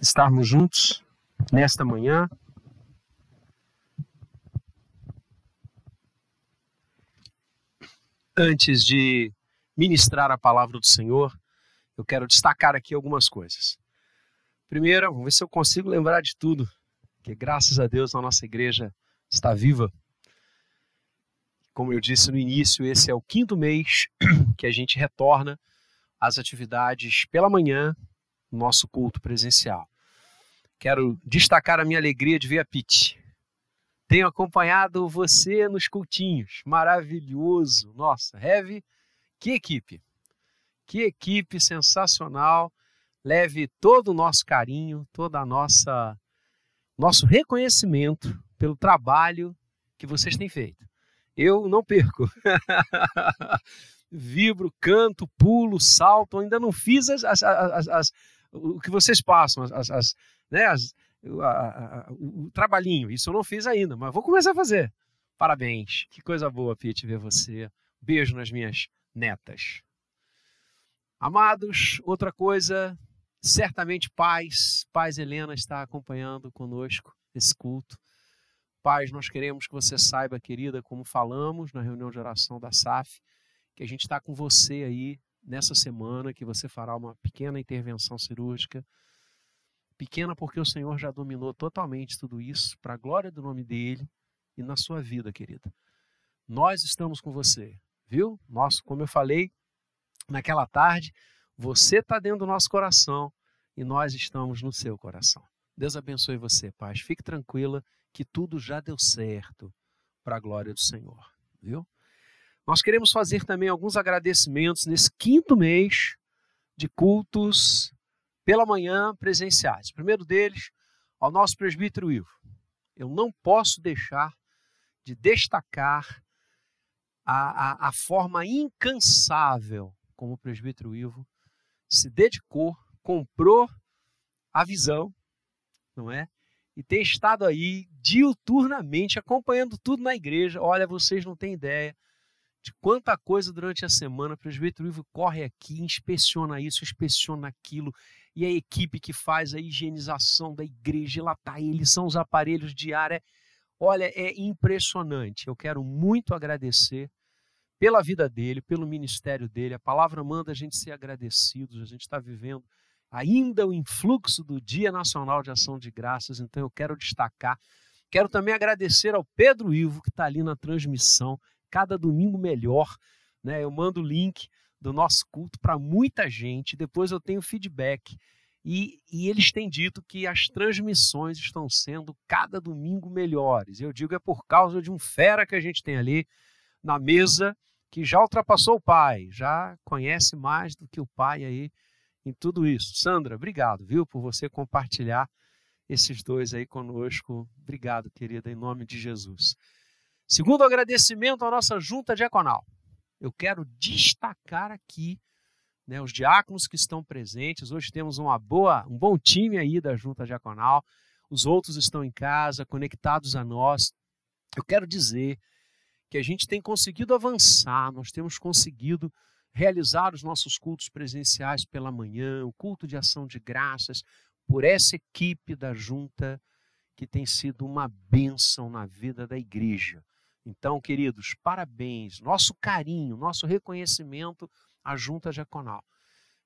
estarmos juntos nesta manhã. Antes de ministrar a palavra do Senhor, eu quero destacar aqui algumas coisas. Primeiro, vamos ver se eu consigo lembrar de tudo, que graças a Deus a nossa igreja está viva. Como eu disse no início, esse é o quinto mês que a gente retorna às atividades pela manhã, nosso culto presencial. Quero destacar a minha alegria de ver a Pete. Tenho acompanhado você nos cultinhos. Maravilhoso. Nossa, Heavy, que equipe. Que equipe sensacional. Leve todo o nosso carinho, toda a nossa nosso reconhecimento pelo trabalho que vocês têm feito. Eu não perco. Vibro, canto, pulo, salto. Ainda não fiz as, as, as, as o que vocês passam, as, as né, as, a, a, o, trabalhinho. Isso eu não fiz ainda, mas vou começar a fazer. Parabéns, que coisa boa, Pete, ver você. Beijo nas minhas netas. Amados, outra coisa, certamente pais, pais Helena está acompanhando conosco esse culto. Pais, nós queremos que você saiba, querida, como falamos na reunião de oração da SAF, que a gente está com você aí nessa semana, que você fará uma pequena intervenção cirúrgica Pequena porque o Senhor já dominou totalmente tudo isso, para a glória do nome dele e na sua vida, querida. Nós estamos com você, viu? Nosso, como eu falei naquela tarde, você está dentro do nosso coração e nós estamos no seu coração. Deus abençoe você, paz. Fique tranquila que tudo já deu certo para a glória do Senhor, viu? Nós queremos fazer também alguns agradecimentos nesse quinto mês de cultos pela manhã presenciais. O primeiro deles, ao nosso presbítero Ivo. Eu não posso deixar de destacar a, a, a forma incansável como o presbítero Ivo se dedicou, comprou a visão, não é? E tem estado aí diuturnamente acompanhando tudo na igreja. Olha, vocês não têm ideia de quanta coisa durante a semana o presbítero Ivo corre aqui, inspeciona isso, inspeciona aquilo, e a equipe que faz a higienização da igreja, lá tá ele, são os aparelhos de ar. É, olha, é impressionante. Eu quero muito agradecer pela vida dele, pelo ministério dele. A palavra manda a gente ser agradecidos. A gente está vivendo ainda o influxo do Dia Nacional de Ação de Graças, então eu quero destacar. Quero também agradecer ao Pedro Ivo, que está ali na transmissão, cada domingo melhor. Né? Eu mando o link do nosso culto para muita gente. Depois eu tenho feedback. E, e, eles têm dito que as transmissões estão sendo cada domingo melhores. Eu digo é por causa de um fera que a gente tem ali na mesa que já ultrapassou o pai, já conhece mais do que o pai aí em tudo isso. Sandra, obrigado, viu, por você compartilhar esses dois aí conosco. Obrigado, querida, em nome de Jesus. Segundo agradecimento à nossa junta diaconal eu quero destacar aqui né, os diáconos que estão presentes. Hoje temos uma boa, um bom time aí da Junta Diaconal. Os outros estão em casa, conectados a nós. Eu quero dizer que a gente tem conseguido avançar, nós temos conseguido realizar os nossos cultos presenciais pela manhã, o culto de ação de graças, por essa equipe da junta que tem sido uma bênção na vida da igreja. Então, queridos, parabéns, nosso carinho, nosso reconhecimento à Junta Diaconal.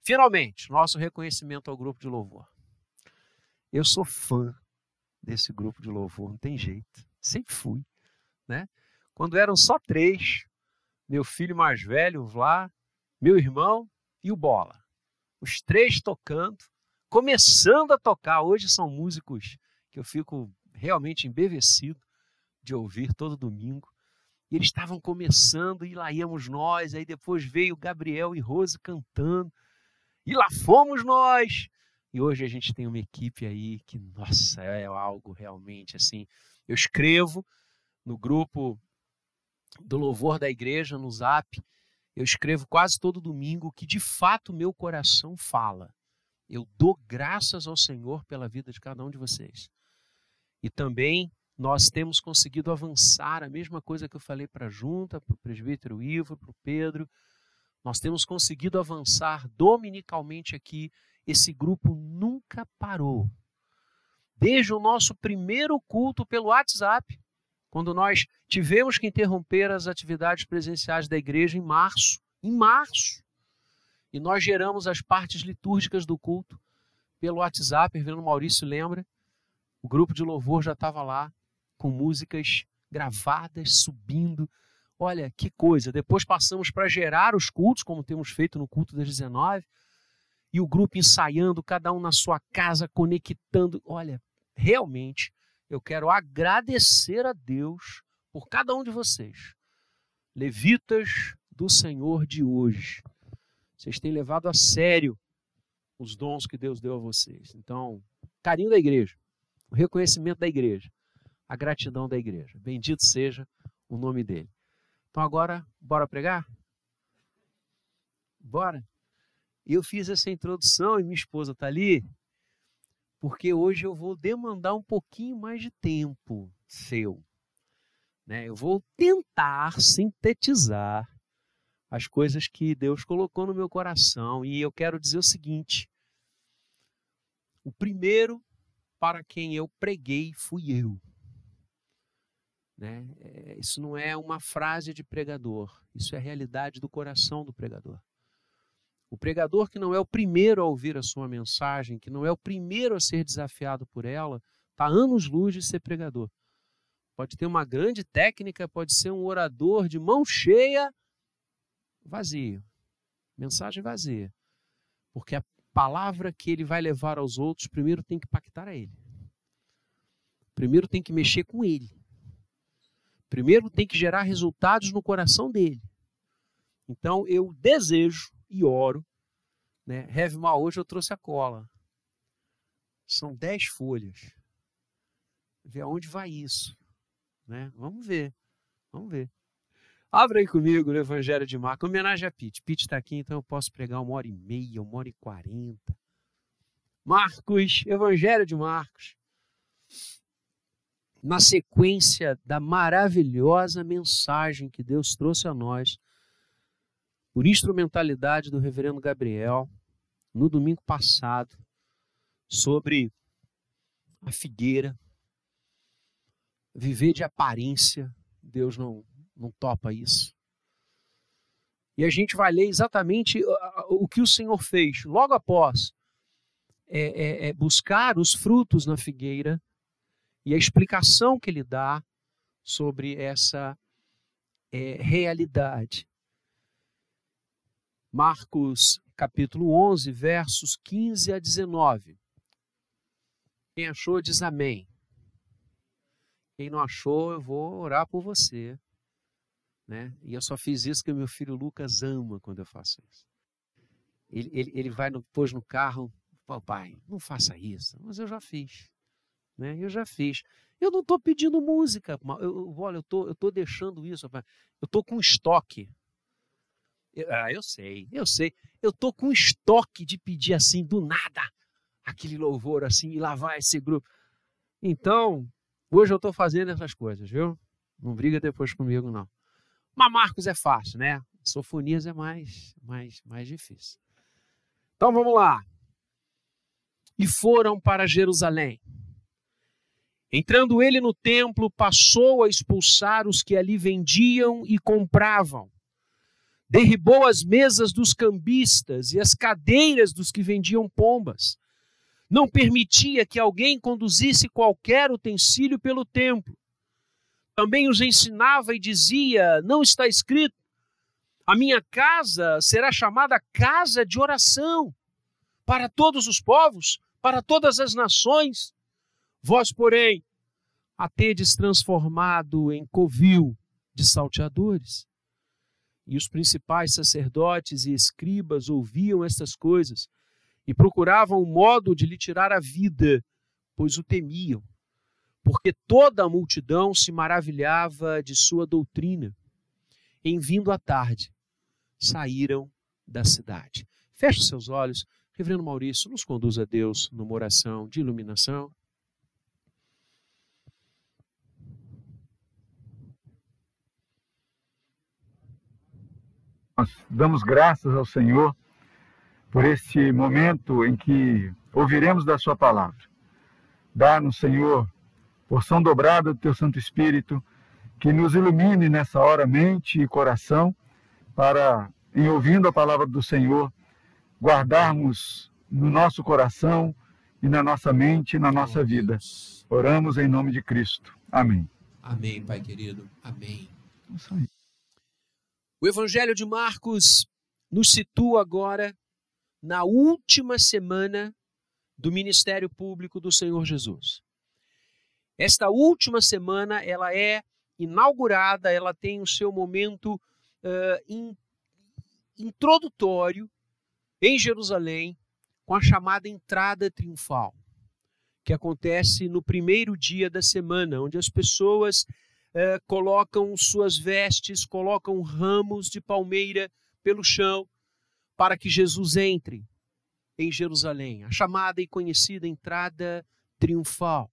Finalmente, nosso reconhecimento ao grupo de louvor. Eu sou fã desse grupo de louvor, não tem jeito, sempre fui. Né? Quando eram só três, meu filho mais velho, o Vlá, meu irmão e o Bola. Os três tocando, começando a tocar. Hoje são músicos que eu fico realmente embevecido de ouvir todo domingo. E eles estavam começando e lá íamos nós. Aí depois veio Gabriel e Rose cantando. E lá fomos nós. E hoje a gente tem uma equipe aí que, nossa, é algo realmente assim. Eu escrevo no grupo do louvor da igreja, no zap. Eu escrevo quase todo domingo que de fato meu coração fala. Eu dou graças ao Senhor pela vida de cada um de vocês. E também nós temos conseguido avançar, a mesma coisa que eu falei para a junta, para o presbítero Ivo, para o Pedro, nós temos conseguido avançar dominicalmente aqui. Esse grupo nunca parou, desde o nosso primeiro culto pelo WhatsApp, quando nós tivemos que interromper as atividades presenciais da igreja em março. Em março. E nós geramos as partes litúrgicas do culto pelo WhatsApp. O Maurício lembra. O grupo de louvor já estava lá, com músicas gravadas, subindo. Olha que coisa. Depois passamos para gerar os cultos, como temos feito no culto das 19. E o grupo ensaiando, cada um na sua casa, conectando. Olha, realmente eu quero agradecer a Deus por cada um de vocês, levitas do Senhor de hoje. Vocês têm levado a sério os dons que Deus deu a vocês. Então, carinho da igreja, o reconhecimento da igreja, a gratidão da igreja. Bendito seja o nome dele. Então agora, bora pregar? Bora? Eu fiz essa introdução e minha esposa está ali porque hoje eu vou demandar um pouquinho mais de tempo seu. Né? Eu vou tentar sintetizar as coisas que Deus colocou no meu coração e eu quero dizer o seguinte: o primeiro para quem eu preguei fui eu. Né? É, isso não é uma frase de pregador, isso é a realidade do coração do pregador. O pregador que não é o primeiro a ouvir a sua mensagem, que não é o primeiro a ser desafiado por ela, está anos luz de ser pregador. Pode ter uma grande técnica, pode ser um orador de mão cheia, vazio. Mensagem vazia. Porque a palavra que ele vai levar aos outros, primeiro tem que impactar a ele. Primeiro tem que mexer com ele. Primeiro tem que gerar resultados no coração dele. Então eu desejo e oro. Né? Heavy hoje eu trouxe a cola. São dez folhas. Ver aonde vai isso. Né? Vamos ver. Vamos ver. Abra aí comigo no Evangelho de Marcos. Homenagem a Pete. Pete está aqui, então eu posso pregar uma hora e meia, uma hora e quarenta. Marcos, Evangelho de Marcos. Na sequência da maravilhosa mensagem que Deus trouxe a nós por instrumentalidade do reverendo Gabriel, no domingo passado, sobre a figueira, viver de aparência, Deus não, não topa isso. E a gente vai ler exatamente o que o Senhor fez logo após é, é, é buscar os frutos na figueira e a explicação que ele dá sobre essa é, realidade. Marcos capítulo 11, versos 15 a 19. Quem achou, diz amém. Quem não achou, eu vou orar por você. Né? E eu só fiz isso porque meu filho Lucas ama quando eu faço isso. Ele, ele, ele vai no, pôs no carro, pai, não faça isso. Mas eu já fiz. Né? Eu já fiz. Eu não estou pedindo música. Eu, olha, eu tô, estou deixando isso. Eu estou com estoque ah, eu sei, eu sei. Eu tô com estoque de pedir assim do nada aquele louvor assim e lavar esse grupo. Então, hoje eu tô fazendo essas coisas, viu? Não briga depois comigo não. Mas Marcos é fácil, né? Sofonias é mais mais mais difícil. Então vamos lá. E foram para Jerusalém. Entrando ele no templo, passou a expulsar os que ali vendiam e compravam derribou as mesas dos cambistas e as cadeiras dos que vendiam pombas. Não permitia que alguém conduzisse qualquer utensílio pelo templo. Também os ensinava e dizia: Não está escrito, a minha casa será chamada casa de oração para todos os povos, para todas as nações. Vós, porém, a tedes transformado em covil de salteadores. E os principais sacerdotes e escribas ouviam estas coisas e procuravam um modo de lhe tirar a vida, pois o temiam, porque toda a multidão se maravilhava de sua doutrina. Em vindo à tarde, saíram da cidade. Feche seus olhos. Reverendo Maurício, nos conduz a Deus numa oração de iluminação. Nós damos graças ao Senhor por este momento em que ouviremos da Sua palavra. Dá-nos, Senhor, porção dobrada do teu Santo Espírito, que nos ilumine nessa hora mente e coração, para, em ouvindo a palavra do Senhor, guardarmos no nosso coração e na nossa mente e na nossa vida. Oramos em nome de Cristo. Amém. Amém, Pai querido. Amém. Isso aí. O Evangelho de Marcos nos situa agora na última semana do ministério público do Senhor Jesus. Esta última semana ela é inaugurada, ela tem o seu momento uh, in, introdutório em Jerusalém com a chamada entrada triunfal, que acontece no primeiro dia da semana, onde as pessoas uh, colocam suas vestes, colocam ramos de palmeira pelo chão para que Jesus entre em Jerusalém, a chamada e conhecida entrada triunfal.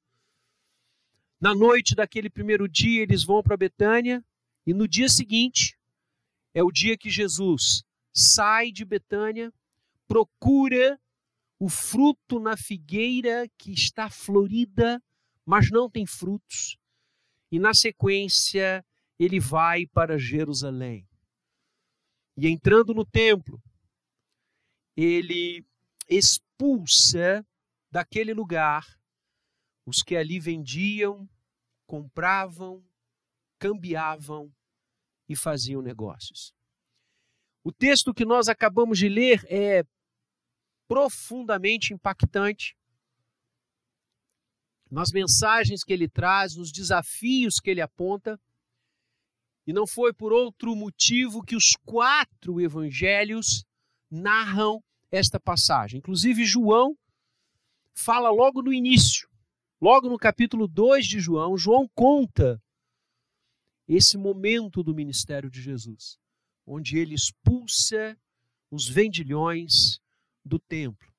Na noite daquele primeiro dia, eles vão para Betânia e no dia seguinte é o dia que Jesus sai de Betânia, procura o fruto na figueira que está florida, mas não tem frutos, e na sequência ele vai para Jerusalém. E entrando no templo, ele expulsa daquele lugar os que ali vendiam, compravam, cambiavam e faziam negócios. O texto que nós acabamos de ler é profundamente impactante nas mensagens que ele traz, nos desafios que ele aponta. E não foi por outro motivo que os quatro evangelhos narram esta passagem. Inclusive, João fala logo no início, logo no capítulo 2 de João, João conta esse momento do ministério de Jesus, onde ele expulsa os vendilhões do templo.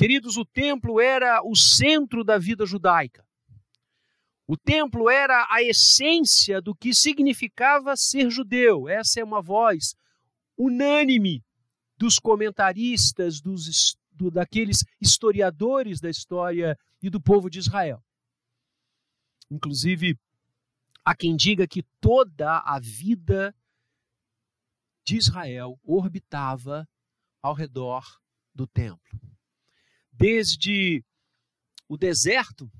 Queridos, o templo era o centro da vida judaica. O templo era a essência do que significava ser judeu. Essa é uma voz unânime dos comentaristas, dos, do, daqueles historiadores da história e do povo de Israel. Inclusive, há quem diga que toda a vida de Israel orbitava ao redor do templo. Desde o deserto,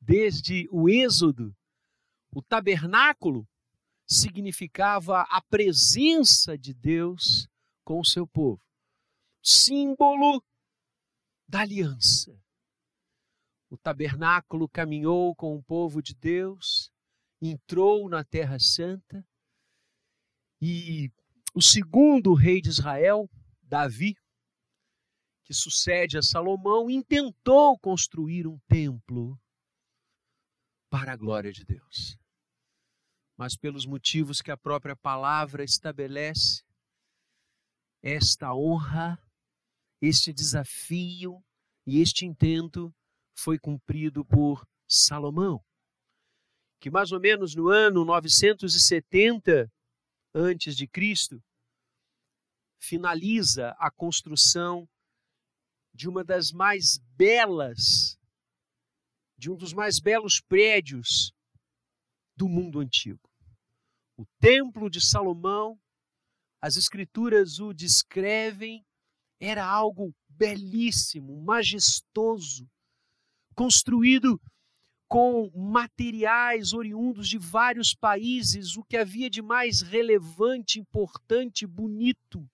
desde o êxodo, o tabernáculo significava a presença de Deus com o seu povo. Símbolo da aliança. O tabernáculo caminhou com o povo de Deus, entrou na Terra Santa e o segundo rei de Israel, Davi, que sucede a Salomão, intentou construir um templo para a glória de Deus. Mas pelos motivos que a própria palavra estabelece, esta honra, este desafio e este intento foi cumprido por Salomão, que mais ou menos no ano 970 antes de Cristo finaliza a construção de uma das mais belas de um dos mais belos prédios do mundo antigo. O Templo de Salomão as Escrituras o descrevem, era algo belíssimo, majestoso, construído com materiais oriundos de vários países, o que havia de mais relevante, importante, bonito.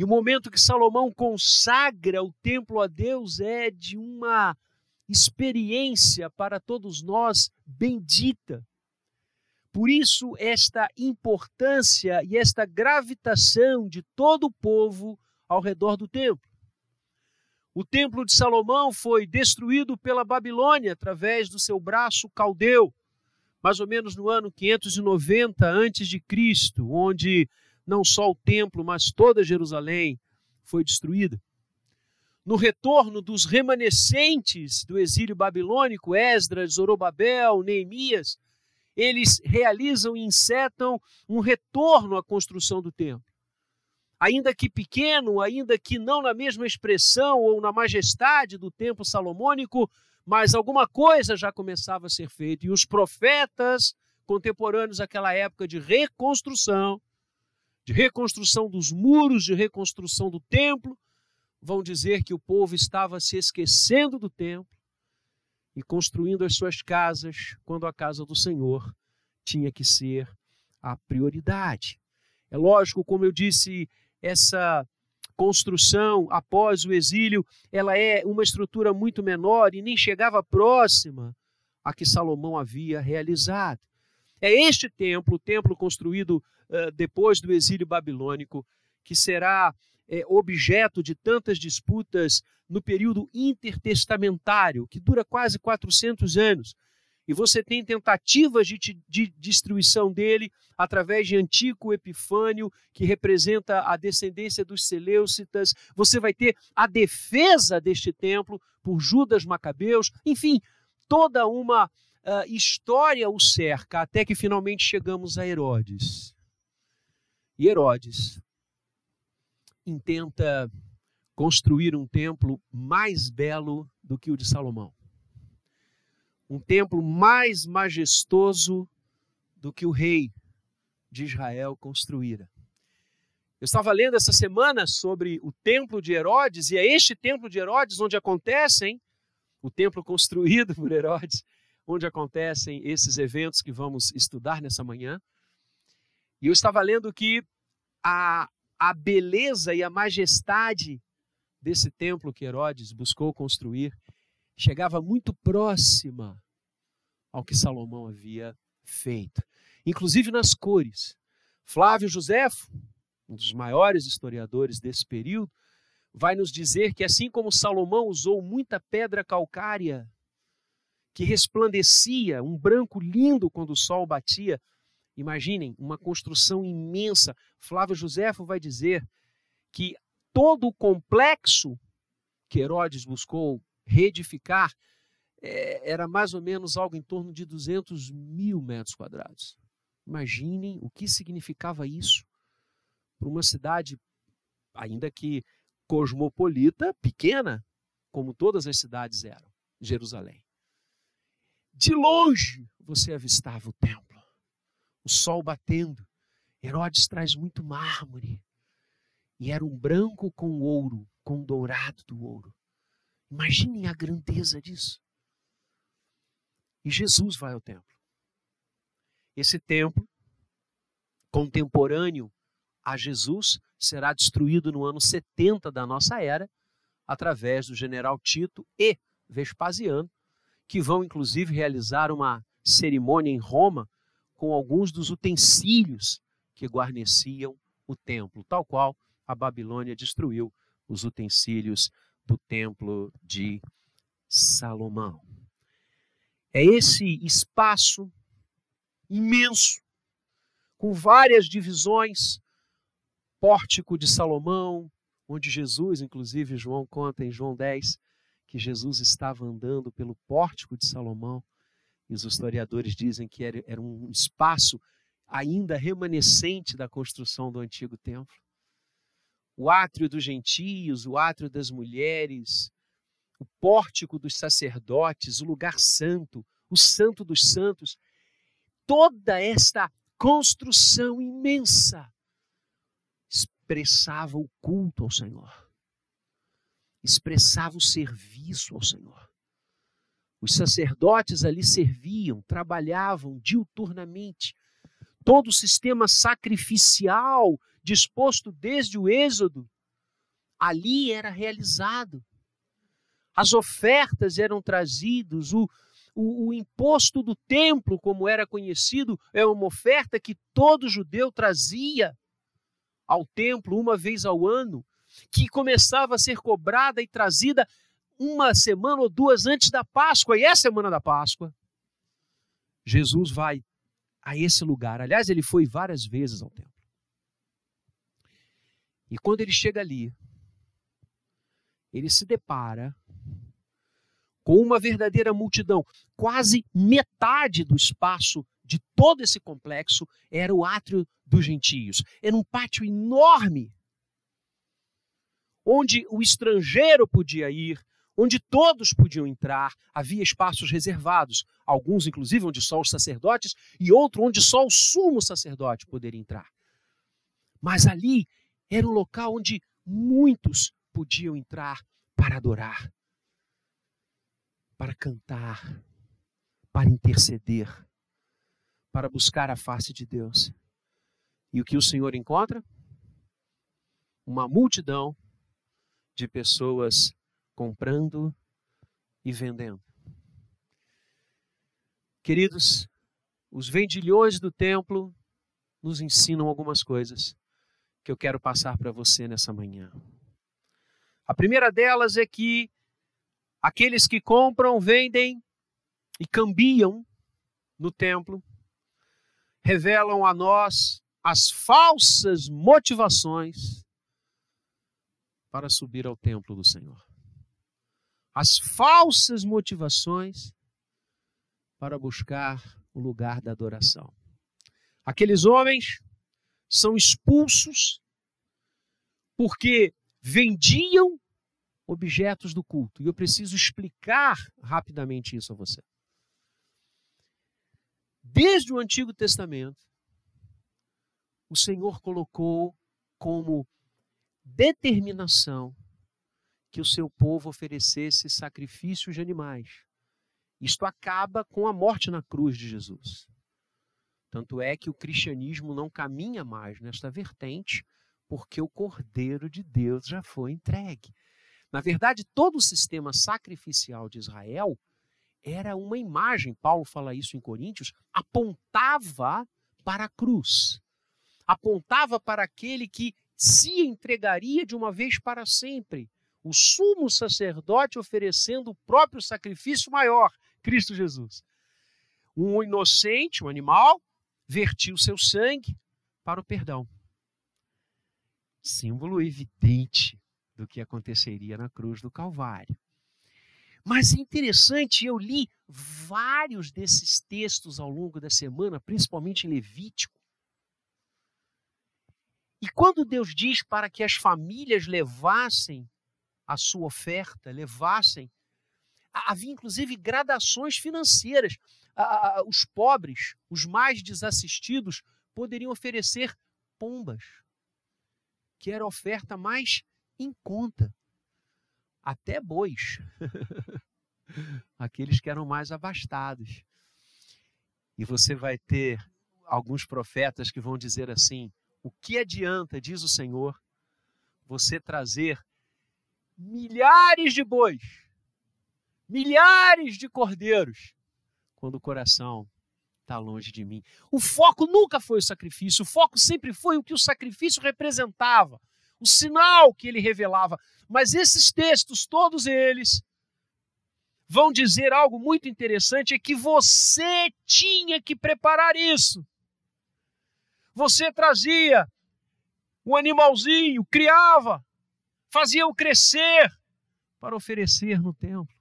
E o momento que Salomão consagra o templo a Deus é de uma experiência para todos nós bendita. Por isso, esta importância e esta gravitação de todo o povo ao redor do templo. O templo de Salomão foi destruído pela Babilônia através do seu braço caldeu, mais ou menos no ano 590 a.C., onde não só o templo, mas toda Jerusalém foi destruída. No retorno dos remanescentes do exílio babilônico, Esdras, Zorobabel, Neemias, eles realizam e insetam um retorno à construção do templo. ainda que pequeno, ainda que não na mesma expressão ou na majestade do templo salomônico, mas alguma coisa já começava a ser feita. E os profetas contemporâneos àquela época de reconstrução, de reconstrução dos muros, de reconstrução do templo, vão dizer que o povo estava se esquecendo do templo e construindo as suas casas, quando a casa do Senhor tinha que ser a prioridade. É lógico, como eu disse, essa construção após o exílio, ela é uma estrutura muito menor e nem chegava próxima a que Salomão havia realizado. É este templo, o templo construído uh, depois do exílio babilônico, que será é, objeto de tantas disputas no período intertestamentário, que dura quase 400 anos. E você tem tentativas de, de destruição dele através de Antico Epifânio, que representa a descendência dos Seleucitas. Você vai ter a defesa deste templo por Judas Macabeus. Enfim, toda uma uh, história o cerca, até que finalmente chegamos a Herodes. E Herodes intenta construir um templo mais belo do que o de Salomão um templo mais majestoso do que o rei de Israel construíra. Eu estava lendo essa semana sobre o templo de Herodes, e é este templo de Herodes onde acontecem, o templo construído por Herodes, onde acontecem esses eventos que vamos estudar nessa manhã. E eu estava lendo que a, a beleza e a majestade desse templo que Herodes buscou construir chegava muito próxima ao que Salomão havia feito, inclusive nas cores. Flávio Josefo, um dos maiores historiadores desse período, vai nos dizer que assim como Salomão usou muita pedra calcária que resplandecia, um branco lindo quando o sol batia, imaginem, uma construção imensa. Flávio Josefo vai dizer que todo o complexo que Herodes buscou reedificar, é, era mais ou menos algo em torno de 200 mil metros quadrados. Imaginem o que significava isso para uma cidade, ainda que cosmopolita, pequena, como todas as cidades eram, Jerusalém. De longe você avistava o templo, o sol batendo. Herodes traz muito mármore. E era um branco com ouro, com dourado do ouro. Imaginem a grandeza disso. E Jesus vai ao templo. Esse templo, contemporâneo a Jesus, será destruído no ano 70 da nossa era, através do general Tito e Vespasiano, que vão inclusive realizar uma cerimônia em Roma com alguns dos utensílios que guarneciam o templo, tal qual a Babilônia destruiu os utensílios do templo de Salomão. É esse espaço imenso, com várias divisões, pórtico de Salomão, onde Jesus, inclusive João conta em João 10, que Jesus estava andando pelo pórtico de Salomão, e os historiadores dizem que era, era um espaço ainda remanescente da construção do antigo templo o átrio dos gentios, o átrio das mulheres, o pórtico dos sacerdotes, o lugar santo, o santo dos santos, toda esta construção imensa expressava o culto ao Senhor, expressava o serviço ao Senhor. Os sacerdotes ali serviam, trabalhavam diuturnamente. Todo o sistema sacrificial disposto desde o Êxodo, ali era realizado. As ofertas eram trazidas, o, o, o, imposto do templo, como era conhecido, é uma oferta que todo judeu trazia ao templo uma vez ao ano, que começava a ser cobrada e trazida uma semana ou duas antes da Páscoa, e é a semana da Páscoa. Jesus vai a esse lugar. Aliás, ele foi várias vezes ao templo. E quando ele chega ali, ele se depara com uma verdadeira multidão. Quase metade do espaço de todo esse complexo era o átrio dos gentios. Era um pátio enorme, onde o estrangeiro podia ir, onde todos podiam entrar, havia espaços reservados, alguns inclusive onde só os sacerdotes e outro onde só o sumo sacerdote poderia entrar. Mas ali era um local onde muitos podiam entrar para adorar, para cantar, para interceder, para buscar a face de Deus. E o que o Senhor encontra? Uma multidão de pessoas comprando e vendendo. Queridos, os vendilhões do templo nos ensinam algumas coisas que eu quero passar para você nessa manhã. A primeira delas é que aqueles que compram, vendem e cambiam no templo revelam a nós as falsas motivações para subir ao templo do Senhor as falsas motivações para buscar o lugar da adoração. Aqueles homens são expulsos porque vendiam objetos do culto. E eu preciso explicar rapidamente isso a você. Desde o Antigo Testamento, o Senhor colocou como determinação que o seu povo oferecesse sacrifícios de animais. Isto acaba com a morte na cruz de Jesus. Tanto é que o cristianismo não caminha mais nesta vertente, porque o Cordeiro de Deus já foi entregue. Na verdade, todo o sistema sacrificial de Israel era uma imagem, Paulo fala isso em Coríntios, apontava para a cruz. Apontava para aquele que se entregaria de uma vez para sempre o sumo sacerdote oferecendo o próprio sacrifício maior, Cristo Jesus. Um inocente, um animal, vertiu seu sangue para o perdão. Símbolo evidente do que aconteceria na cruz do Calvário. Mas é interessante, eu li vários desses textos ao longo da semana, principalmente em Levítico. E quando Deus diz para que as famílias levassem a sua oferta, levassem. Havia inclusive gradações financeiras. Os pobres, os mais desassistidos, poderiam oferecer pombas, que era a oferta mais em conta. Até bois, aqueles que eram mais abastados. E você vai ter alguns profetas que vão dizer assim: o que adianta, diz o Senhor, você trazer milhares de bois, milhares de cordeiros, quando o coração está longe de mim. O foco nunca foi o sacrifício, o foco sempre foi o que o sacrifício representava, o sinal que ele revelava. Mas esses textos, todos eles, vão dizer algo muito interessante: é que você tinha que preparar isso. Você trazia o animalzinho, criava, faziam crescer para oferecer no templo.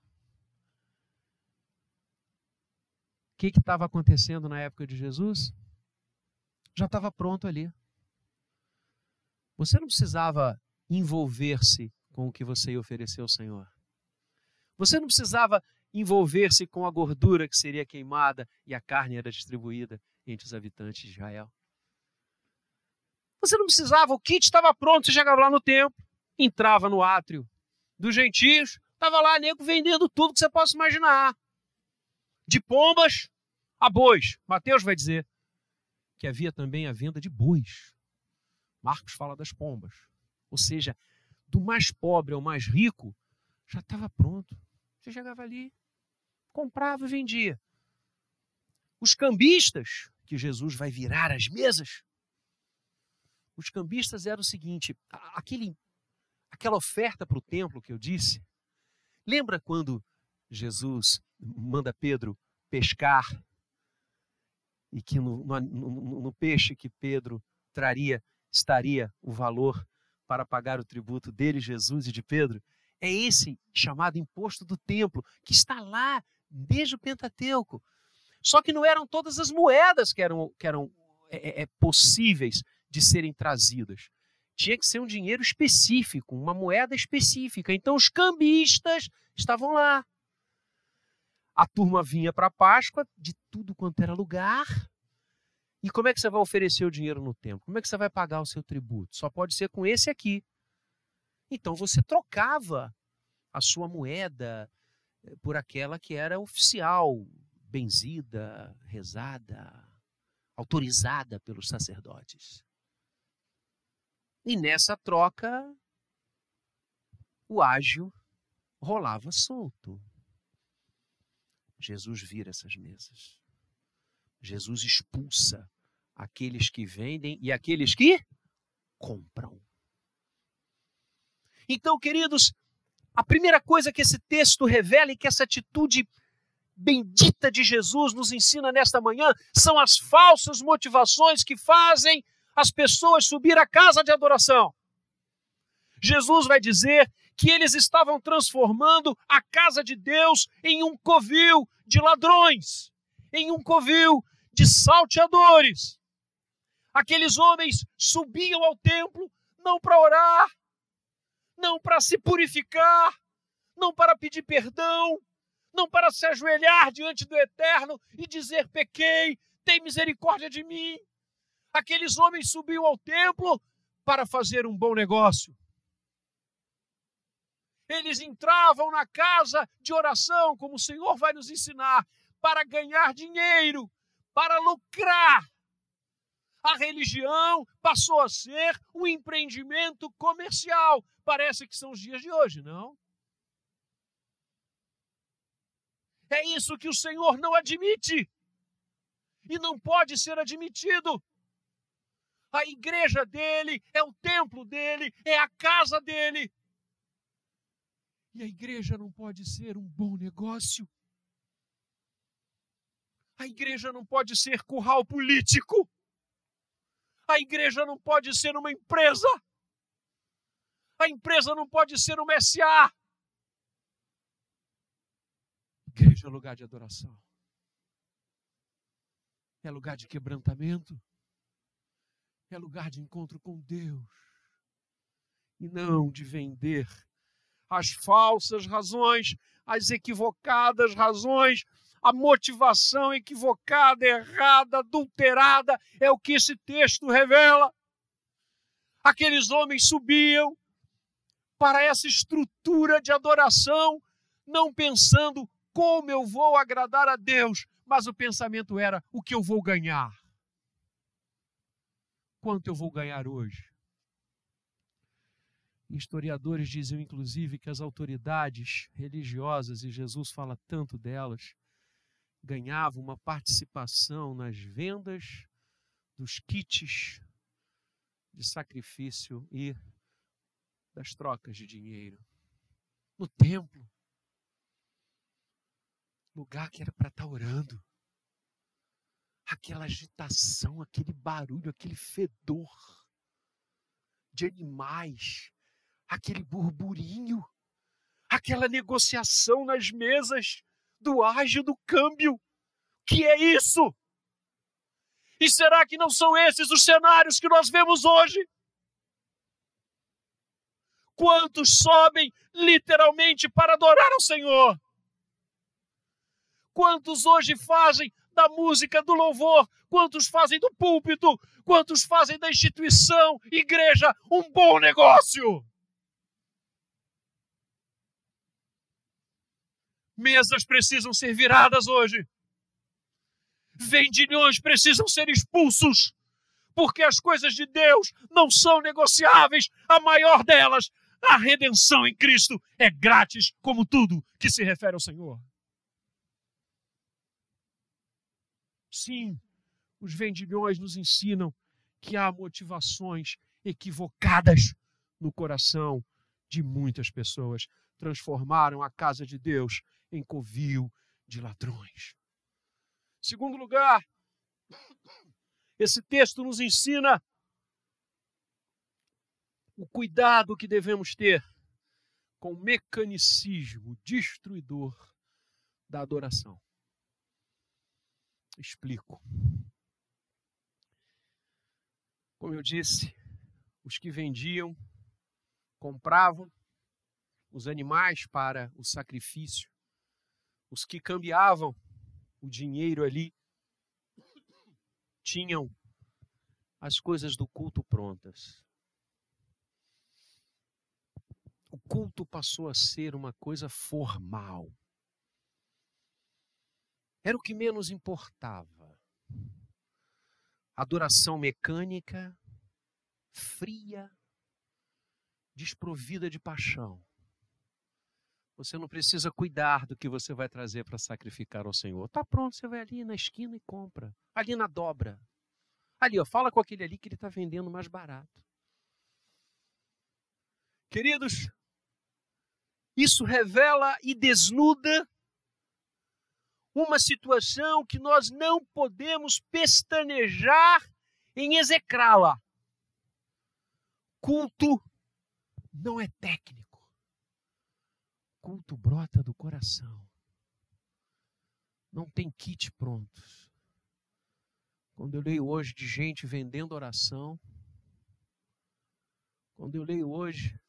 O que estava acontecendo na época de Jesus? Já estava pronto ali. Você não precisava envolver-se com o que você ia oferecer ao Senhor. Você não precisava envolver-se com a gordura que seria queimada e a carne era distribuída entre os habitantes de Israel. Você não precisava, o kit estava pronto, você chegava lá no templo, entrava no átrio dos gentios, estava lá nego vendendo tudo que você possa imaginar. De pombas a bois. Mateus vai dizer que havia também a venda de bois. Marcos fala das pombas. Ou seja, do mais pobre ao mais rico, já estava pronto. Você chegava ali, comprava e vendia. Os cambistas, que Jesus vai virar as mesas, os cambistas eram o seguinte: aquele aquela oferta para o templo que eu disse. Lembra quando Jesus manda Pedro pescar e que no, no, no, peixe que Pedro traria estaria o valor para pagar o tributo dele, Jesus e de Pedro? É esse chamado imposto do templo que está lá desde o Pentateuco. Só que não eram todas as moedas que eram, que eram é, é, é possíveis de serem trazidas tinha que ser um dinheiro específico, uma moeda específica. Então os cambistas estavam lá. A turma vinha para a Páscoa de tudo quanto era lugar. E como é que você vai oferecer o dinheiro no templo? Como é que você vai pagar o seu tributo? Só pode ser com esse aqui. Então você trocava a sua moeda eh, por aquela que era oficial, benzida, rezada, autorizada pelos sacerdotes. E nessa troca, o ágil rolava solto. Jesus vira essas mesas. Jesus expulsa aqueles que vendem e aqueles que compram. Então, queridos, a primeira coisa que esse texto revela e que essa atitude bendita de Jesus nos ensina nesta manhã são as falsas motivações que fazem as pessoas subir à casa de adoração. Jesus vai dizer que eles estavam transformando a casa de Deus em um covil de ladrões, em um covil de salteadores. Aqueles homens subiam ao templo não para orar, não para se purificar, não para pedir perdão, não para se ajoelhar diante do Eterno e dizer: pequei, tem misericórdia de mim. Aqueles homens subiam ao templo para fazer um bom negócio. Eles entravam na casa de oração, como o Senhor vai nos ensinar, para ganhar dinheiro, para lucrar. A religião passou a ser um empreendimento comercial. Parece que são os dias de hoje, não? É isso que o Senhor não admite. E não pode ser admitido a igreja dele, é o templo dele, é a casa dele. E a igreja não pode ser um bom negócio. A igreja não pode ser curral político. A igreja não pode ser uma empresa. A empresa não pode ser uma SA. Igreja é lugar de adoração. É lugar de quebrantamento é lugar de encontro com Deus e não de vender as falsas razões, as equivocadas razões, a motivação equivocada, errada, adulterada, é o que esse texto revela. Aqueles homens subiam para essa estrutura de adoração, não pensando como eu vou agradar a Deus, mas o pensamento era o que eu vou ganhar. Quanto eu vou ganhar hoje? Historiadores diziam, inclusive, que as autoridades religiosas, e Jesus fala tanto delas, ganhavam uma participação nas vendas dos kits de sacrifício e das trocas de dinheiro. No templo. Lugar que era para estar orando aquela agitação, aquele barulho, aquele fedor de animais, aquele burburinho, aquela negociação nas mesas do ágio do câmbio. Que é isso? E será que não são esses os cenários que nós vemos hoje? Quantos sobem literalmente para adorar ao Senhor? Quantos hoje fazem da música, do louvor, quantos fazem do púlpito, quantos fazem da instituição, igreja, um bom negócio. Mesas precisam ser viradas hoje. Vendilhões precisam ser expulsos, porque as coisas de Deus não são negociáveis. A maior delas, a redenção em Cristo, é grátis, como tudo que se refere ao Senhor. Sim, os vendilhões nos ensinam que há motivações equivocadas no coração de muitas pessoas. Transformaram a casa de Deus em covil de ladrões. Segundo lugar, esse texto nos ensina o cuidado que devemos ter com o mecanicismo destruidor da adoração. Explico. Como eu disse, os que vendiam, compravam os animais para o sacrifício, os que cambiavam o dinheiro ali, tinham as coisas do culto prontas. O culto passou a ser uma coisa formal. Era o que menos importava. Adoração mecânica, fria, desprovida de paixão. Você não precisa cuidar do que você vai trazer para sacrificar ao Senhor. Está pronto, você vai ali na esquina e compra. Ali na dobra. Ali, ó, fala com aquele ali que ele está vendendo mais barato. Queridos, isso revela e desnuda uma situação que nós não podemos pestanejar em execrá-la. Culto não é técnico. Culto brota do coração. Não tem kit prontos. Quando eu leio hoje de gente vendendo oração, quando eu leio hoje,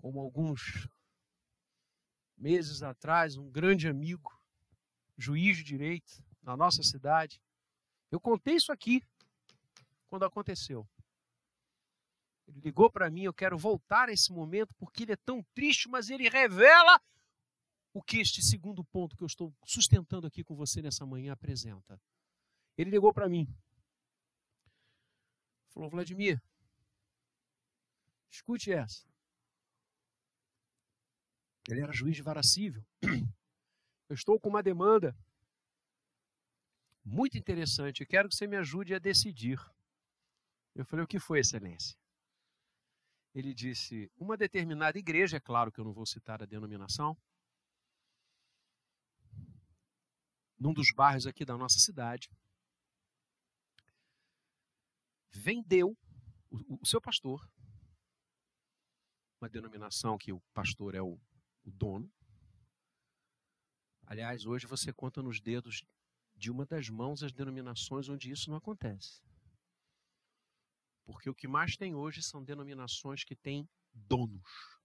como alguns meses atrás, um grande amigo, juiz de direito na nossa cidade. Eu contei isso aqui quando aconteceu. Ele ligou para mim, eu quero voltar a esse momento porque ele é tão triste, mas ele revela o que este segundo ponto que eu estou sustentando aqui com você nessa manhã apresenta. Ele ligou para mim. Falou, Vladimir, escute essa. Ele era juiz de vara civil. Eu estou com uma demanda muito interessante. Eu quero que você me ajude a decidir. Eu falei: O que foi, Excelência? Ele disse: Uma determinada igreja, é claro que eu não vou citar a denominação, num dos bairros aqui da nossa cidade, vendeu o, o seu pastor, uma denominação que o pastor é o o dono. Aliás, hoje você conta nos dedos de uma das mãos as denominações onde isso não acontece. Porque o que mais tem hoje são denominações que têm donos.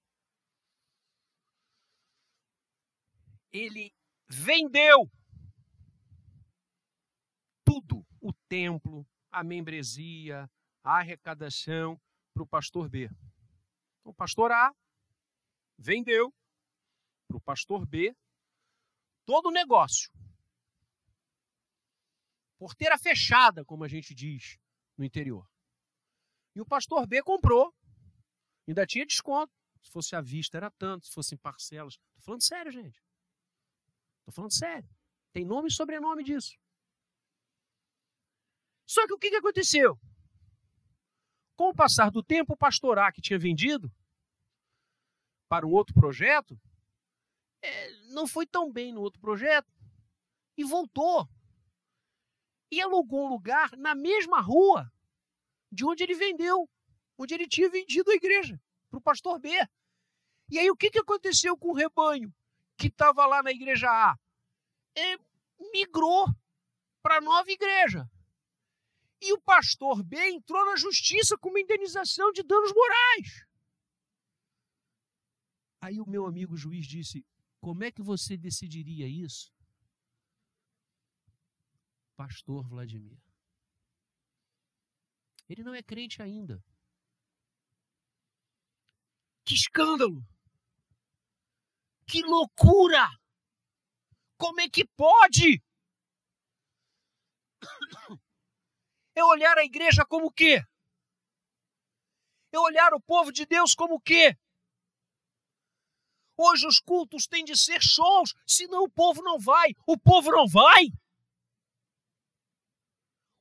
Ele vendeu tudo: o templo, a membresia, a arrecadação para o pastor B. Então, o pastor A vendeu para o pastor B todo o negócio. Porteira fechada, como a gente diz no interior. E o pastor B comprou. Ainda tinha desconto. Se fosse à vista era tanto, se fosse em parcelas. Estou falando sério, gente. Estou falando sério. Tem nome e sobrenome disso. Só que o que, que aconteceu? Com o passar do tempo, o pastor A, que tinha vendido para um outro projeto, é, não foi tão bem no outro projeto e voltou. E alugou um lugar na mesma rua de onde ele vendeu, onde ele tinha vendido a igreja, para o pastor B. E aí o que, que aconteceu com o rebanho que estava lá na igreja A? É, migrou para a nova igreja. E o pastor B entrou na justiça com uma indenização de danos morais. Aí o meu amigo juiz disse: como é que você decidiria isso? Pastor Vladimir. Ele não é crente ainda. Que escândalo! Que loucura! Como é que pode? Eu olhar a igreja como o quê? Eu olhar o povo de Deus como o quê? Hoje os cultos têm de ser shows, senão o povo não vai. O povo não vai.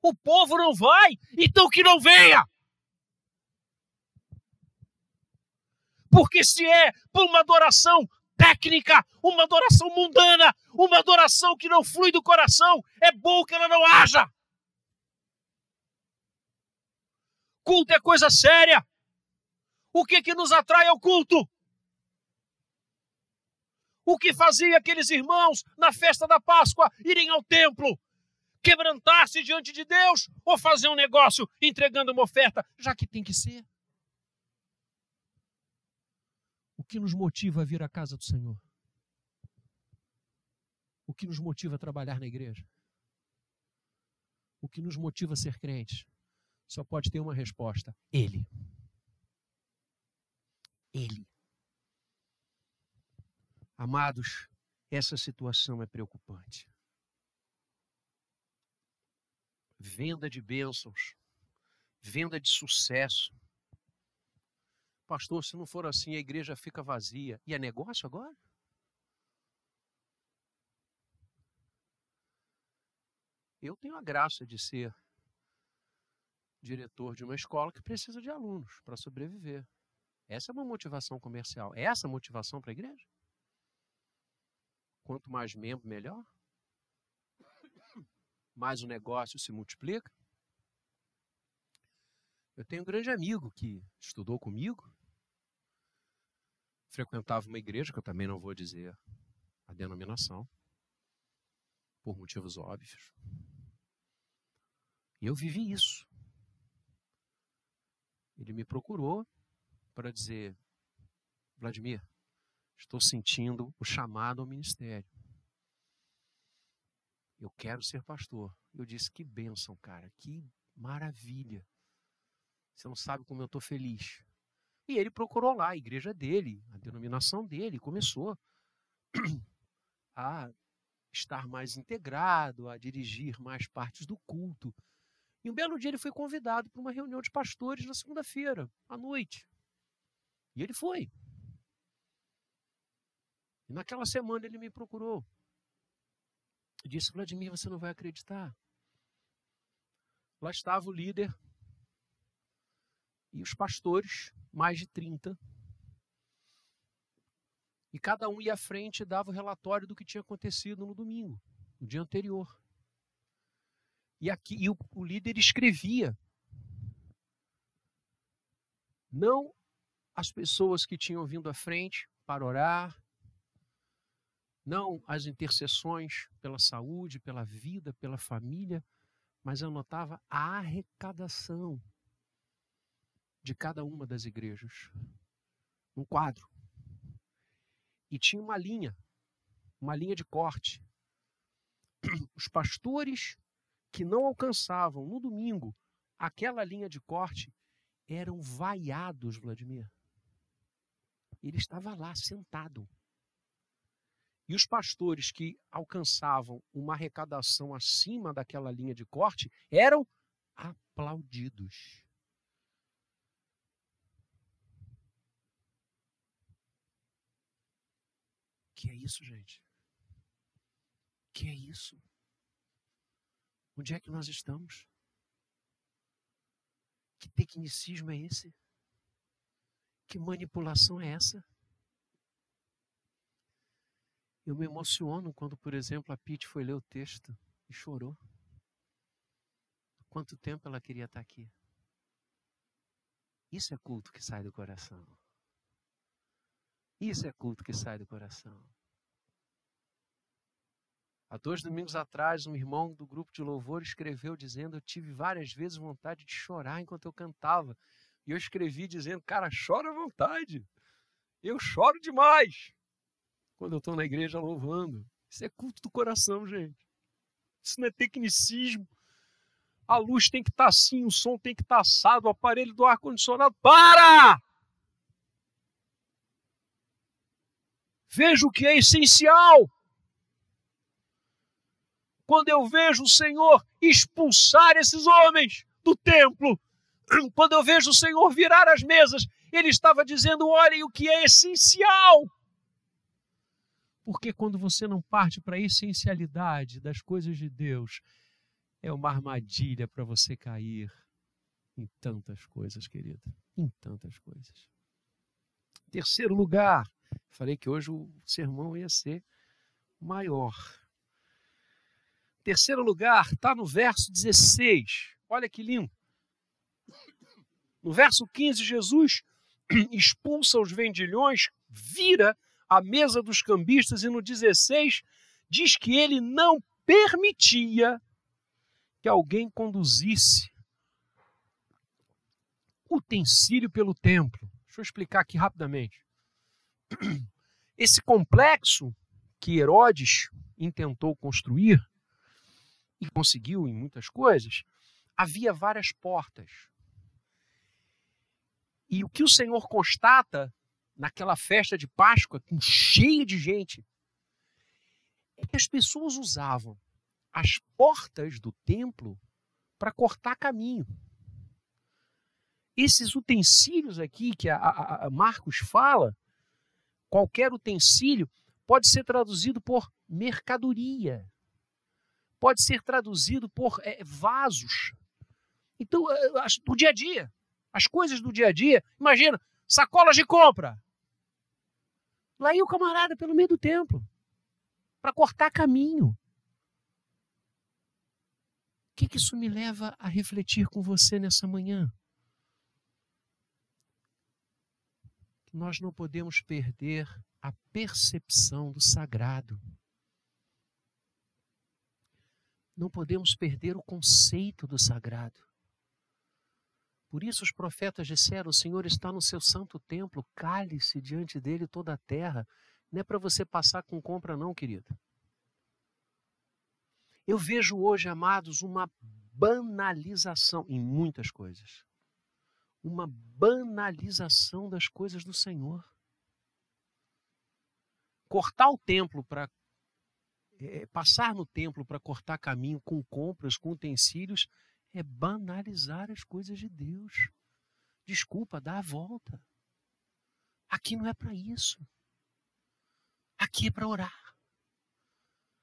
O povo não vai, então que não venha. Porque se é por uma adoração técnica, uma adoração mundana, uma adoração que não flui do coração, é bom que ela não haja. Culto é coisa séria. O que que nos atrai ao culto? O que fazia aqueles irmãos na festa da Páscoa irem ao templo? quebrantar-se diante de Deus ou fazer um negócio entregando uma oferta, já que tem que ser. O que nos motiva a vir à casa do Senhor? O que nos motiva a trabalhar na igreja? O que nos motiva a ser crentes? Só pode ter uma resposta: Ele. Ele. Amados, essa situação é preocupante. Venda de bênçãos, venda de sucesso. Pastor, se não for assim, a igreja fica vazia. E é negócio agora? Eu tenho a graça de ser diretor de uma escola que precisa de alunos para sobreviver. Essa é uma motivação comercial. É essa a motivação para a igreja? Quanto mais membro, melhor. Mais o negócio se multiplica. Eu tenho um grande amigo que estudou comigo, frequentava uma igreja, que eu também não vou dizer a denominação, por motivos óbvios. E eu vivi isso. Ele me procurou para dizer: Vladimir, Estou sentindo o chamado ao ministério. Eu quero ser pastor. Eu disse: Que bênção, cara, que maravilha. Você não sabe como eu estou feliz. E ele procurou lá a igreja dele, a denominação dele, começou a estar mais integrado, a dirigir mais partes do culto. E um belo dia ele foi convidado para uma reunião de pastores na segunda-feira, à noite. E ele foi. E naquela semana ele me procurou. E disse: Vladimir, você não vai acreditar. Lá estava o líder e os pastores, mais de 30. E cada um ia à frente e dava o relatório do que tinha acontecido no domingo, no dia anterior. E aqui e o, o líder escrevia. Não as pessoas que tinham vindo à frente para orar, não as intercessões pela saúde, pela vida, pela família, mas eu notava a arrecadação de cada uma das igrejas. Um quadro. E tinha uma linha, uma linha de corte. Os pastores que não alcançavam no domingo aquela linha de corte eram vaiados, Vladimir. Ele estava lá sentado. E os pastores que alcançavam uma arrecadação acima daquela linha de corte eram aplaudidos. Que é isso, gente? Que é isso? Onde é que nós estamos? Que tecnicismo é esse? Que manipulação é essa? Eu me emociono quando, por exemplo, a Pete foi ler o texto e chorou. Quanto tempo ela queria estar aqui? Isso é culto que sai do coração. Isso é culto que sai do coração. Há dois domingos atrás, um irmão do grupo de louvor escreveu dizendo: Eu tive várias vezes vontade de chorar enquanto eu cantava. E eu escrevi dizendo: Cara, chora à vontade. Eu choro demais quando eu estou na igreja louvando. Isso é culto do coração, gente. Isso não é tecnicismo. A luz tem que estar tá assim, o som tem que estar tá assado, o aparelho do ar-condicionado. Para! Veja o que é essencial. Quando eu vejo o Senhor expulsar esses homens do templo, quando eu vejo o Senhor virar as mesas, ele estava dizendo: olhem o que é essencial. Porque quando você não parte para a essencialidade das coisas de Deus, é uma armadilha para você cair em tantas coisas, querido. Em tantas coisas. Terceiro lugar, falei que hoje o sermão ia ser maior. Terceiro lugar está no verso 16. Olha que lindo. No verso 15, Jesus expulsa os vendilhões, vira a mesa dos cambistas, e no 16 diz que ele não permitia que alguém conduzisse utensílio pelo templo. Deixa eu explicar aqui rapidamente. Esse complexo que Herodes intentou construir e conseguiu em muitas coisas, havia várias portas. E o que o Senhor constata naquela festa de Páscoa, cheia de gente, é que as pessoas usavam as portas do templo para cortar caminho. Esses utensílios aqui que a, a, a Marcos fala, qualquer utensílio pode ser traduzido por mercadoria, pode ser traduzido por é, vasos. Então, do dia a dia, as coisas do dia a dia, imagina, sacolas de compra. Lá ia o camarada pelo meio do templo para cortar caminho. O que, que isso me leva a refletir com você nessa manhã? Nós não podemos perder a percepção do sagrado. Não podemos perder o conceito do sagrado. Por isso os profetas disseram: O Senhor está no seu santo templo, cale-se diante dele toda a terra. Não é para você passar com compra, não, querido. Eu vejo hoje, amados, uma banalização em muitas coisas. Uma banalização das coisas do Senhor. Cortar o templo para. É, passar no templo para cortar caminho com compras, com utensílios, é banalizar as coisas de Deus. Desculpa, dá a volta. Aqui não é para isso. Aqui é para orar.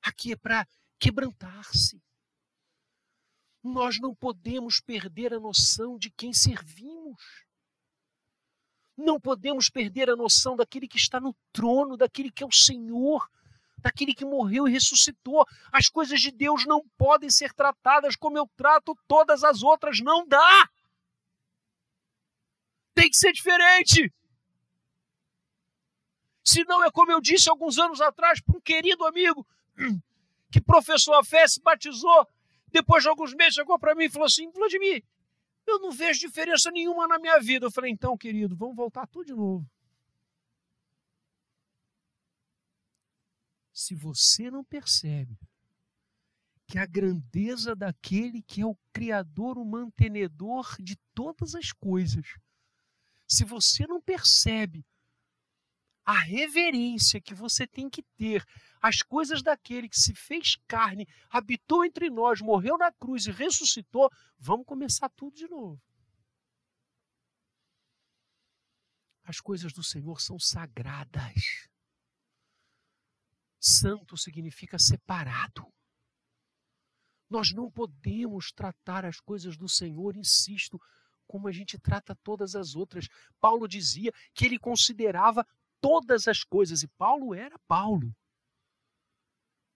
Aqui é para quebrantar-se. Nós não podemos perder a noção de quem servimos. Não podemos perder a noção daquele que está no trono, daquele que é o Senhor, daquele que morreu e ressuscitou. As coisas de Deus não podem ser tratadas como eu trato todas as outras, não dá. Tem que ser diferente. Se não é como eu disse alguns anos atrás para um querido amigo que professou a fé, se batizou, depois de alguns meses chegou para mim e falou assim: Vladimir, eu não vejo diferença nenhuma na minha vida. Eu falei: então, querido, vamos voltar tudo de novo. Se você não percebe que a grandeza daquele que é o Criador, o mantenedor de todas as coisas, se você não percebe a reverência que você tem que ter às coisas daquele que se fez carne, habitou entre nós, morreu na cruz e ressuscitou, vamos começar tudo de novo. As coisas do Senhor são sagradas. Santo significa separado. Nós não podemos tratar as coisas do Senhor, insisto, como a gente trata todas as outras. Paulo dizia que ele considerava todas as coisas, e Paulo era Paulo.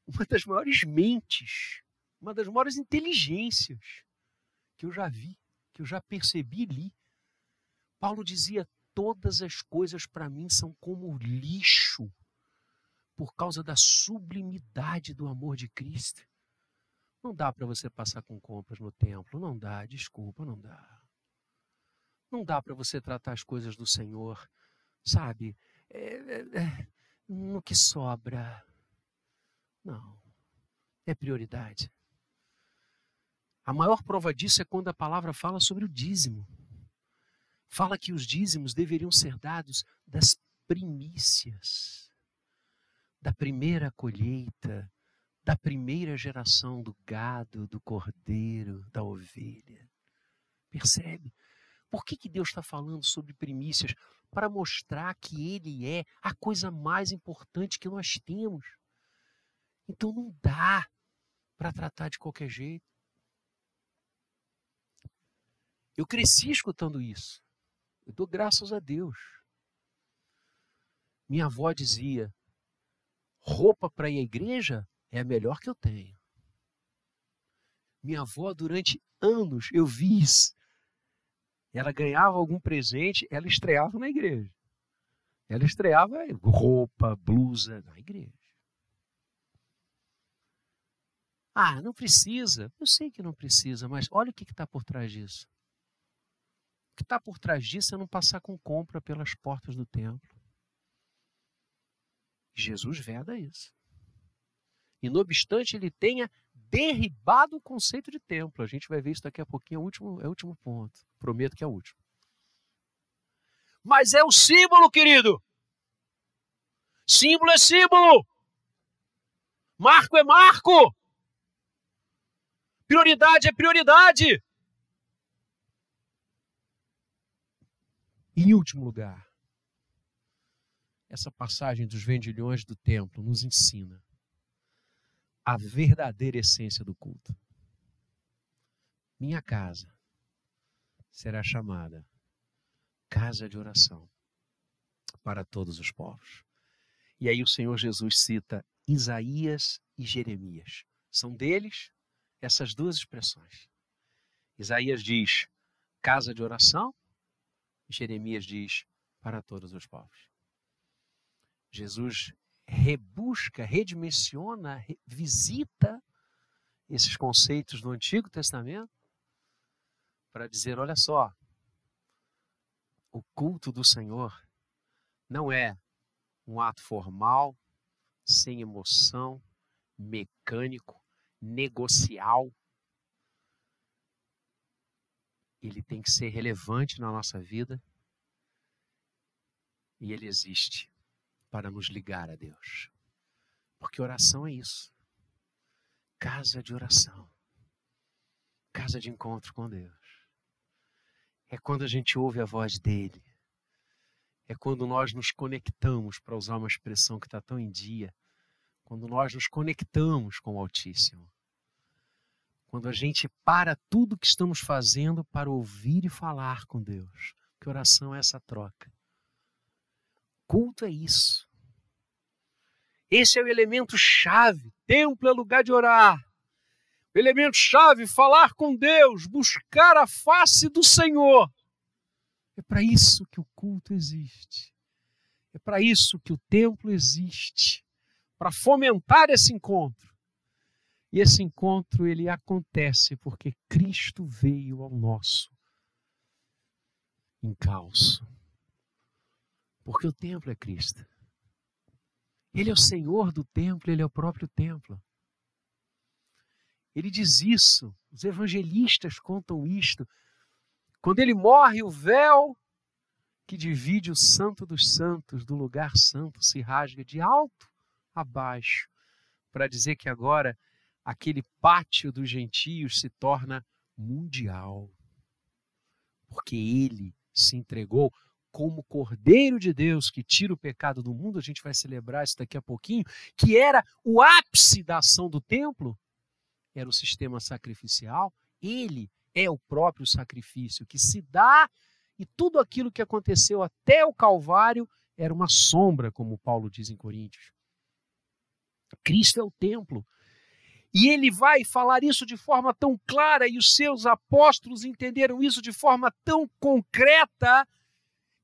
Uma das maiores mentes, uma das maiores inteligências que eu já vi, que eu já percebi e li. Paulo dizia: todas as coisas para mim são como lixo por causa da sublimidade do amor de Cristo. Não dá para você passar com compras no templo, não dá, desculpa, não dá. Não dá para você tratar as coisas do Senhor, sabe, é, é, é, no que sobra. Não, é prioridade. A maior prova disso é quando a palavra fala sobre o dízimo. Fala que os dízimos deveriam ser dados das primícias da primeira colheita, da primeira geração do gado, do cordeiro, da ovelha. Percebe? Por que, que Deus está falando sobre primícias? Para mostrar que Ele é a coisa mais importante que nós temos. Então não dá para tratar de qualquer jeito. Eu cresci escutando isso. Eu dou graças a Deus. Minha avó dizia: roupa para ir à igreja é a melhor que eu tenho. Minha avó, durante anos, eu vi isso. Ela ganhava algum presente, ela estreava na igreja. Ela estreava roupa, blusa na igreja. Ah, não precisa. Eu sei que não precisa, mas olha o que está por trás disso. O que está por trás disso é não passar com compra pelas portas do templo. Jesus veda isso. E não obstante ele tenha derribado o conceito de templo. A gente vai ver isso daqui a pouquinho, é o último, é o último ponto. Prometo que é o último. Mas é o símbolo, querido. Símbolo é símbolo. Marco é marco. Prioridade é prioridade. Em último lugar, essa passagem dos vendilhões do templo nos ensina a verdadeira essência do culto. Minha casa será chamada casa de oração para todos os povos. E aí o Senhor Jesus cita Isaías e Jeremias. São deles essas duas expressões. Isaías diz casa de oração, Jeremias diz para todos os povos. Jesus rebusca, redimensiona, visita esses conceitos do Antigo Testamento para dizer: olha só, o culto do Senhor não é um ato formal, sem emoção, mecânico, negocial. Ele tem que ser relevante na nossa vida e ele existe para nos ligar a Deus. Porque oração é isso. Casa de oração. Casa de encontro com Deus. É quando a gente ouve a voz dele. É quando nós nos conectamos, para usar uma expressão que está tão em dia, quando nós nos conectamos com o Altíssimo. Quando a gente para tudo que estamos fazendo para ouvir e falar com Deus. Que oração é essa troca? Culto é isso. Esse é o elemento chave. Templo é lugar de orar. O elemento chave, falar com Deus, buscar a face do Senhor. É para isso que o culto existe. É para isso que o templo existe. Para fomentar esse encontro. E esse encontro ele acontece porque Cristo veio ao nosso encalço. Porque o templo é Cristo. Ele é o Senhor do templo, ele é o próprio templo. Ele diz isso, os evangelistas contam isto. Quando ele morre, o véu que divide o santo dos santos do lugar santo se rasga de alto a baixo, para dizer que agora aquele pátio dos gentios se torna mundial. Porque ele se entregou como Cordeiro de Deus que tira o pecado do mundo, a gente vai celebrar isso daqui a pouquinho, que era o ápice da ação do templo, era o sistema sacrificial, ele é o próprio sacrifício que se dá e tudo aquilo que aconteceu até o Calvário era uma sombra, como Paulo diz em Coríntios. Cristo é o templo. E ele vai falar isso de forma tão clara, e os seus apóstolos entenderam isso de forma tão concreta,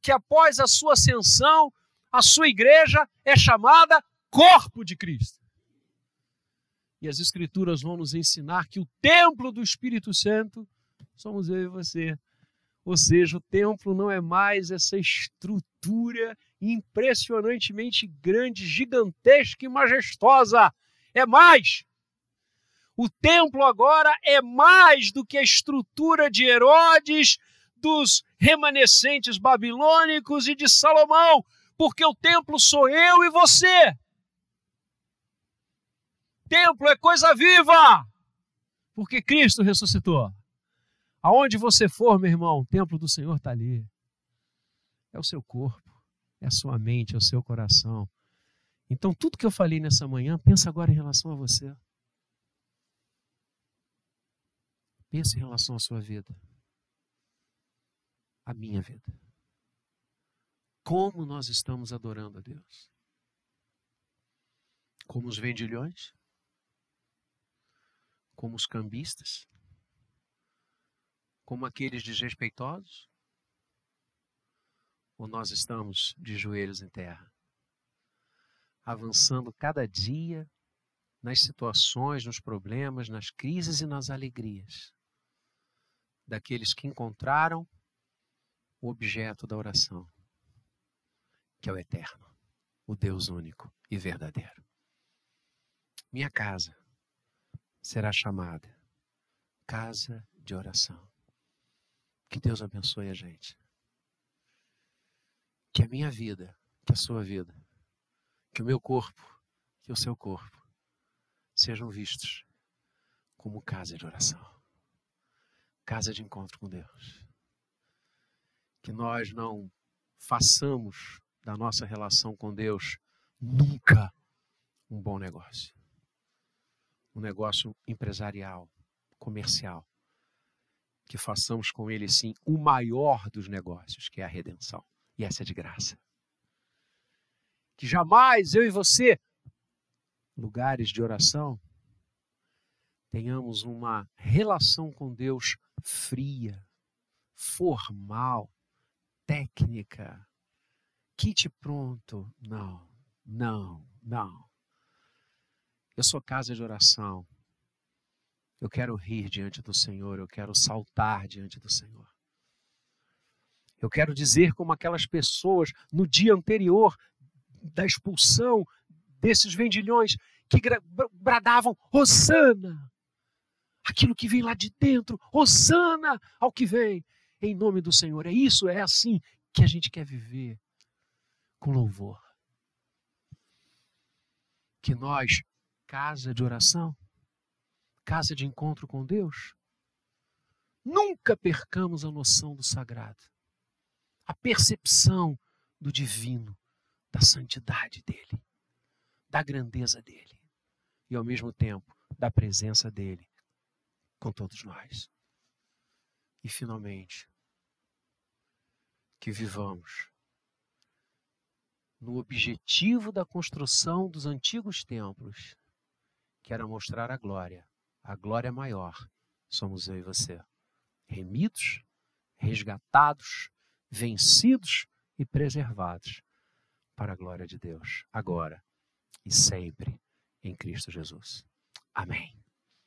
que após a sua ascensão, a sua igreja é chamada corpo de Cristo. E as Escrituras vão nos ensinar que o templo do Espírito Santo somos eu e você. Ou seja, o templo não é mais essa estrutura impressionantemente grande, gigantesca e majestosa. É mais. O templo agora é mais do que a estrutura de Herodes, dos remanescentes babilônicos e de Salomão, porque o templo sou eu e você. Templo é coisa viva, porque Cristo ressuscitou. Aonde você for, meu irmão, o templo do Senhor está ali. É o seu corpo, é a sua mente, é o seu coração. Então, tudo que eu falei nessa manhã, pensa agora em relação a você. Pensa em relação à sua vida a minha vida. Como nós estamos adorando a Deus? Como os vendilhões? Como os cambistas? Como aqueles desrespeitosos? Ou nós estamos de joelhos em terra, avançando cada dia nas situações, nos problemas, nas crises e nas alegrias daqueles que encontraram o objeto da oração, que é o eterno, o Deus único e verdadeiro. Minha casa será chamada casa de oração. Que Deus abençoe a gente. Que a minha vida, que a sua vida, que o meu corpo, que o seu corpo sejam vistos como casa de oração, casa de encontro com Deus. Que nós não façamos da nossa relação com Deus nunca um bom negócio. Um negócio empresarial, comercial. Que façamos com ele, sim, o maior dos negócios, que é a redenção. E essa é de graça. Que jamais eu e você lugares de oração, tenhamos uma relação com Deus fria, formal, técnica, kit pronto. Não, não, não. Eu sou casa de oração. Eu quero rir diante do Senhor, eu quero saltar diante do Senhor. Eu quero dizer como aquelas pessoas no dia anterior da expulsão desses vendilhões que bradavam Hosana. Aquilo que vem lá de dentro, Hosana ao que vem, em nome do Senhor. É isso, é assim que a gente quer viver com louvor. Que nós, casa de oração, casa de encontro com Deus, nunca percamos a noção do sagrado, a percepção do divino, da santidade dele da grandeza dele e ao mesmo tempo da presença dele com todos nós. E finalmente, que vivamos no objetivo da construção dos antigos templos, que era mostrar a glória, a glória maior, somos eu e você, remidos, resgatados, vencidos e preservados para a glória de Deus, agora e sempre em Cristo Jesus. Amém.